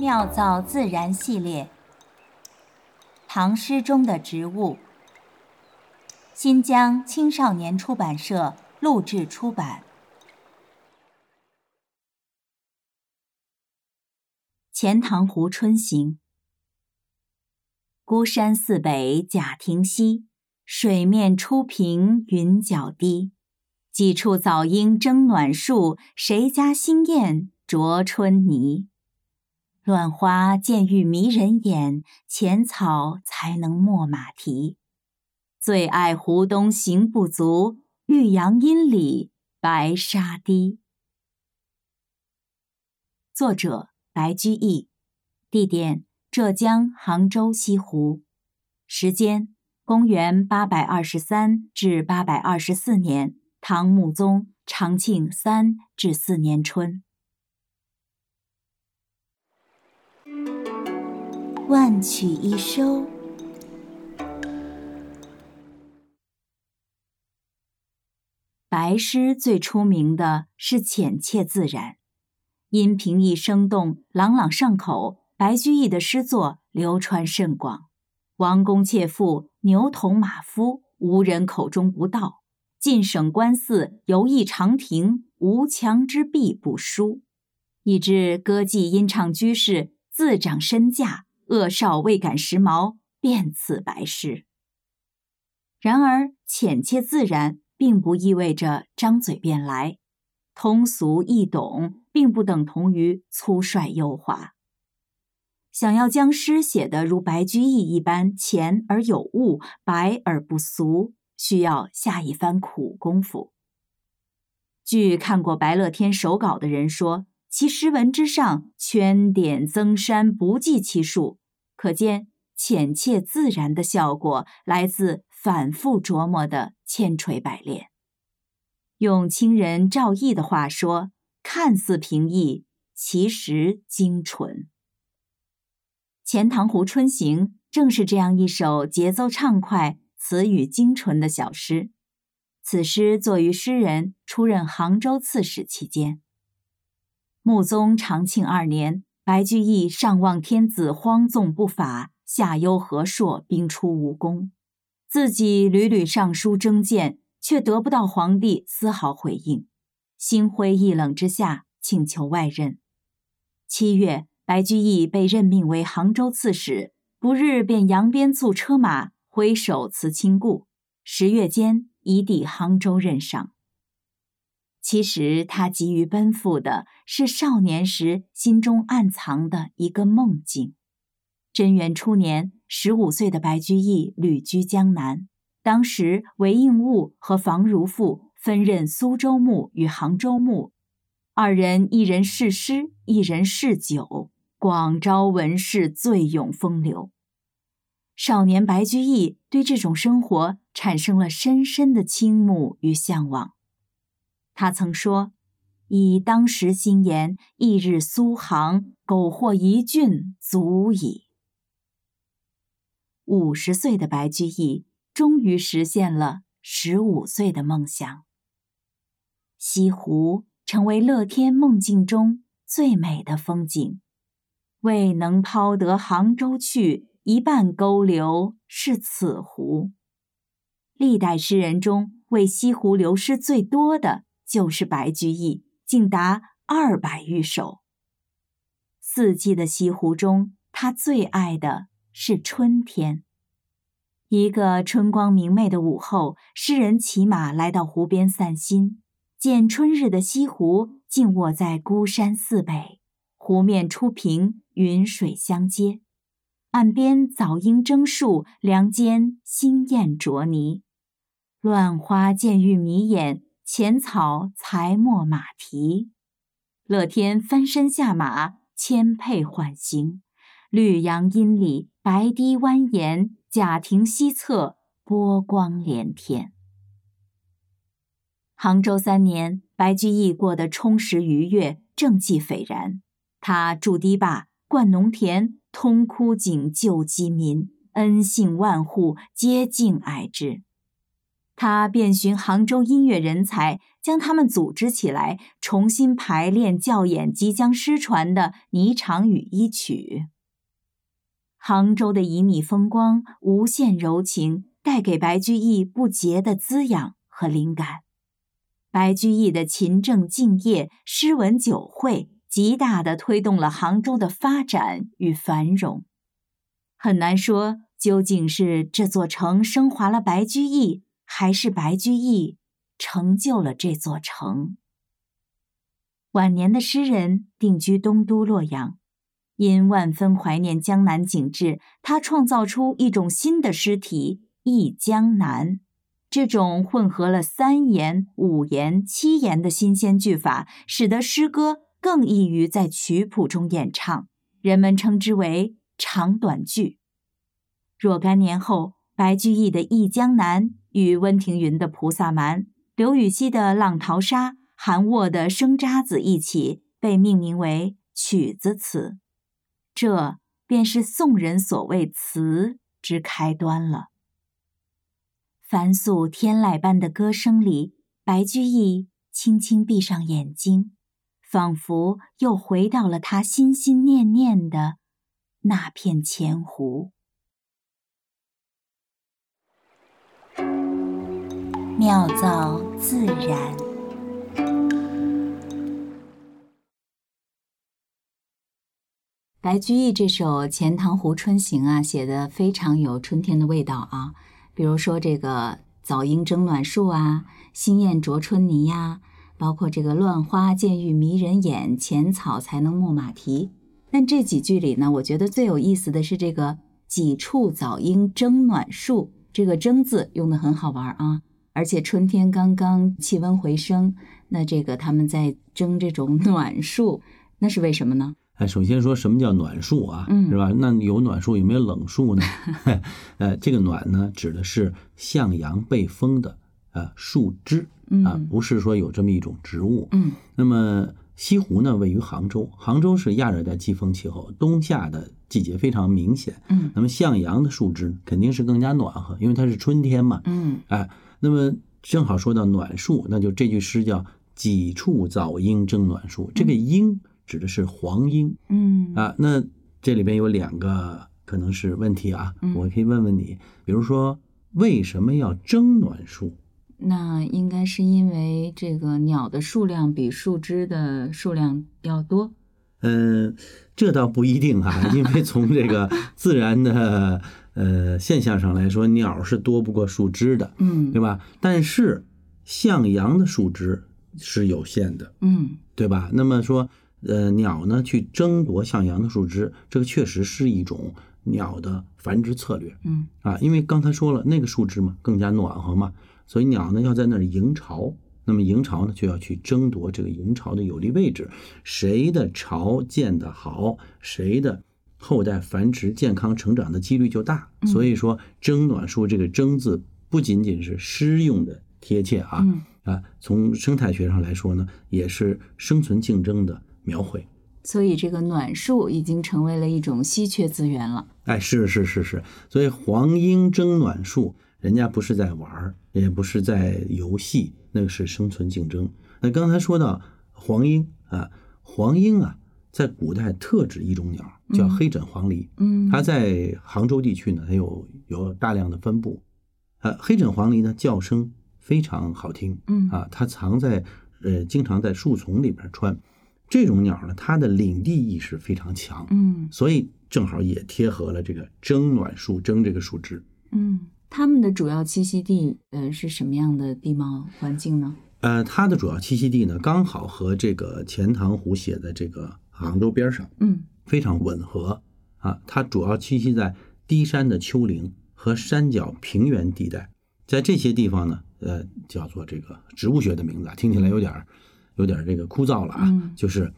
妙造自然系列，唐诗中的植物。新疆青少年出版社录制出版。《钱塘湖春行》：孤山寺北贾亭西，水面初平云脚低。几处早莺争暖树，谁家新燕啄春泥？乱花渐欲迷人眼，浅草才能没马蹄。最爱湖东行不足，绿杨阴里白沙堤。作者。白居易，地点浙江杭州西湖，时间公元八百二十三至八百二十四年，唐穆宗长庆三至四年春。万曲一收，白诗最出名的是浅切自然。因平易生动、朗朗上口，白居易的诗作流传甚广。王公妾妇、牛童马夫，无人口中不道；进省官司、游艺长亭，无墙之壁不书。以致歌妓音唱居士自长身价，恶少未敢时髦，便此白诗。然而，浅切自然，并不意味着张嘴便来。通俗易懂，并不等同于粗率优华。想要将诗写得如白居易一般浅而有物、白而不俗，需要下一番苦功夫。据看过白乐天手稿的人说，其诗文之上圈点增删不计其数，可见浅切自然的效果来自反复琢磨的千锤百炼。用清人赵翼的话说：“看似平易，其实精纯。”《钱塘湖春行》正是这样一首节奏畅快、词语精纯的小诗。此诗作于诗人出任杭州刺史期间。穆宗长庆二年，白居易上望天子荒纵不法，下忧河朔兵出无功，自己屡屡上书征谏。却得不到皇帝丝毫回应，心灰意冷之下，请求外任。七月，白居易被任命为杭州刺史，不日便扬鞭簇车马，挥手辞亲故。十月间，已抵杭州任上。其实，他急于奔赴的是少年时心中暗藏的一个梦境。贞元初年，十五岁的白居易旅居江南。当时，韦应物和房如赋分任苏州牧与杭州牧，二人一人侍诗，一人侍酒，广招文士，醉咏风流。少年白居易对这种生活产生了深深的倾慕与向往。他曾说：“以当时心言，一日苏杭，苟获一郡，足矣。”五十岁的白居易。终于实现了十五岁的梦想。西湖成为乐天梦境中最美的风景。未能抛得杭州去，一半勾留是此湖。历代诗人中，为西湖留诗最多的就是白居易，竟达二百余首。四季的西湖中，他最爱的是春天。一个春光明媚的午后，诗人骑马来到湖边散心，见春日的西湖静卧在孤山寺北，湖面初平，云水相接，岸边早莺争树，梁间新燕啄泥，乱花渐欲迷眼，浅草才没马蹄。乐天翻身下马，牵辔缓行，绿杨阴里，白堤蜿蜒。贾亭西侧，波光连天。杭州三年，白居易过得充实愉悦，政绩斐然。他筑堤坝，灌农田，通枯井，救饥民，恩信万户，皆敬爱之。他遍寻杭州音乐人才，将他们组织起来，重新排练教演即将失传的《霓裳羽衣曲》。杭州的旖旎风光、无限柔情，带给白居易不竭的滋养和灵感。白居易的勤政敬业、诗文酒会，极大地推动了杭州的发展与繁荣。很难说，究竟是这座城升华了白居易。还是白居易成就了这座城。晚年的诗人定居东都洛阳，因万分怀念江南景致，他创造出一种新的诗体“忆江南”。这种混合了三言、五言、七言的新鲜句法，使得诗歌更易于在曲谱中演唱，人们称之为长短句。若干年后，白居易的《忆江南》。与温庭筠的《菩萨蛮》、刘禹锡的《浪淘沙》、韩沃的《生渣子》一起被命名为曲子词，这便是宋人所谓词之开端了。凡素天籁般的歌声里，白居易轻轻闭上眼睛，仿佛又回到了他心心念念的那片钱湖。妙造自然。白居易这首《钱塘湖春行》啊，写的非常有春天的味道啊。比如说这个“早莺争暖树”啊，“新燕啄春泥”呀，包括这个“乱花渐欲迷人眼，浅草才能没马蹄”。但这几句里呢，我觉得最有意思的是这个“几处早莺争暖树”，这个“争”字用的很好玩啊。而且春天刚刚气温回升，那这个他们在争这种 暖树，那是为什么呢？哎，首先说什么叫暖树啊？嗯，是吧？那有暖树有没有冷树呢？呃，这个暖呢，指的是向阳背风的呃树枝啊，不是说有这么一种植物。嗯，那么西湖呢，位于杭州，杭州是亚热带季风气候，冬夏的季节非常明显。嗯，那么向阳的树枝肯定是更加暖和，因为它是春天嘛。嗯，哎。那么正好说到暖树，那就这句诗叫“几处早莺争暖树”。这个“莺”指的是黄莺，嗯啊，那这里边有两个可能是问题啊，我可以问问你，比如说为什么要争暖树？那应该是因为这个鸟的数量比树枝的数量要多。嗯，这倒不一定哈，因为从这个自然的。呃，现象上来说，鸟是多不过树枝的，嗯，对吧？但是向阳的树枝是有限的，嗯，对吧？那么说，呃，鸟呢去争夺向阳的树枝，这个确实是一种鸟的繁殖策略，嗯啊，因为刚才说了，那个树枝嘛更加暖和嘛，所以鸟呢要在那儿营巢，那么营巢呢就要去争夺这个营巢的有利位置，谁的巢建得好，谁的。后代繁殖健康成长的几率就大，所以说“争暖树”这个“争”字不仅仅是诗用的贴切啊，啊，从生态学上来说呢，也是生存竞争的描绘。所以这个暖树已经成为了一种稀缺资源了。哎，是是是是，所以黄莺争暖树，人家不是在玩儿，也不是在游戏，那个是生存竞争。那刚才说到黄莺啊，黄莺啊。在古代特指一种鸟，叫黑枕黄鹂。嗯，它在杭州地区呢，它有有大量的分布。呃，黑枕黄鹂呢，叫声非常好听。嗯，啊，它藏在呃，经常在树丛里边穿。这种鸟呢，它的领地意识非常强。嗯，所以正好也贴合了这个争暖树、争这个树枝。嗯，它们的主要栖息地呃是什么样的地貌环境呢？呃，它的主要栖息地呢，刚好和这个钱塘湖写的这个。杭州边上，嗯，非常吻合啊。它主要栖息在低山的丘陵和山脚平原地带，在这些地方呢，呃，叫做这个植物学的名字，听起来有点有点这个枯燥了啊。就是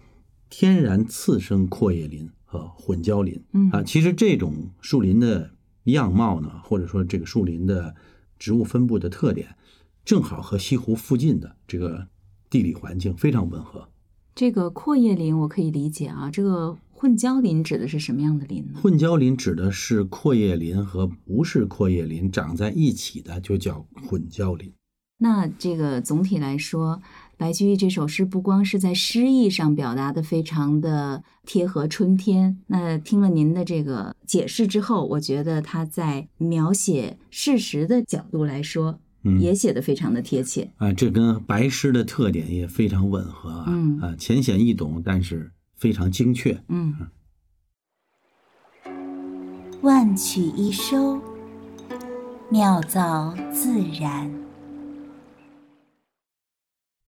天然次生阔叶林和混交林啊。其实这种树林的样貌呢，或者说这个树林的植物分布的特点，正好和西湖附近的这个地理环境非常吻合。这个阔叶林我可以理解啊，这个混交林指的是什么样的林呢？混交林指的是阔叶林和不是阔叶林长在一起的，就叫混交林。那这个总体来说，白居易这首诗不光是在诗意上表达的非常的贴合春天，那听了您的这个解释之后，我觉得他在描写事实的角度来说，也写的非常的贴切。啊，这跟白诗的特点也非常吻合啊，啊，浅显易懂，但是非常精确。嗯，万曲一收，妙造自然。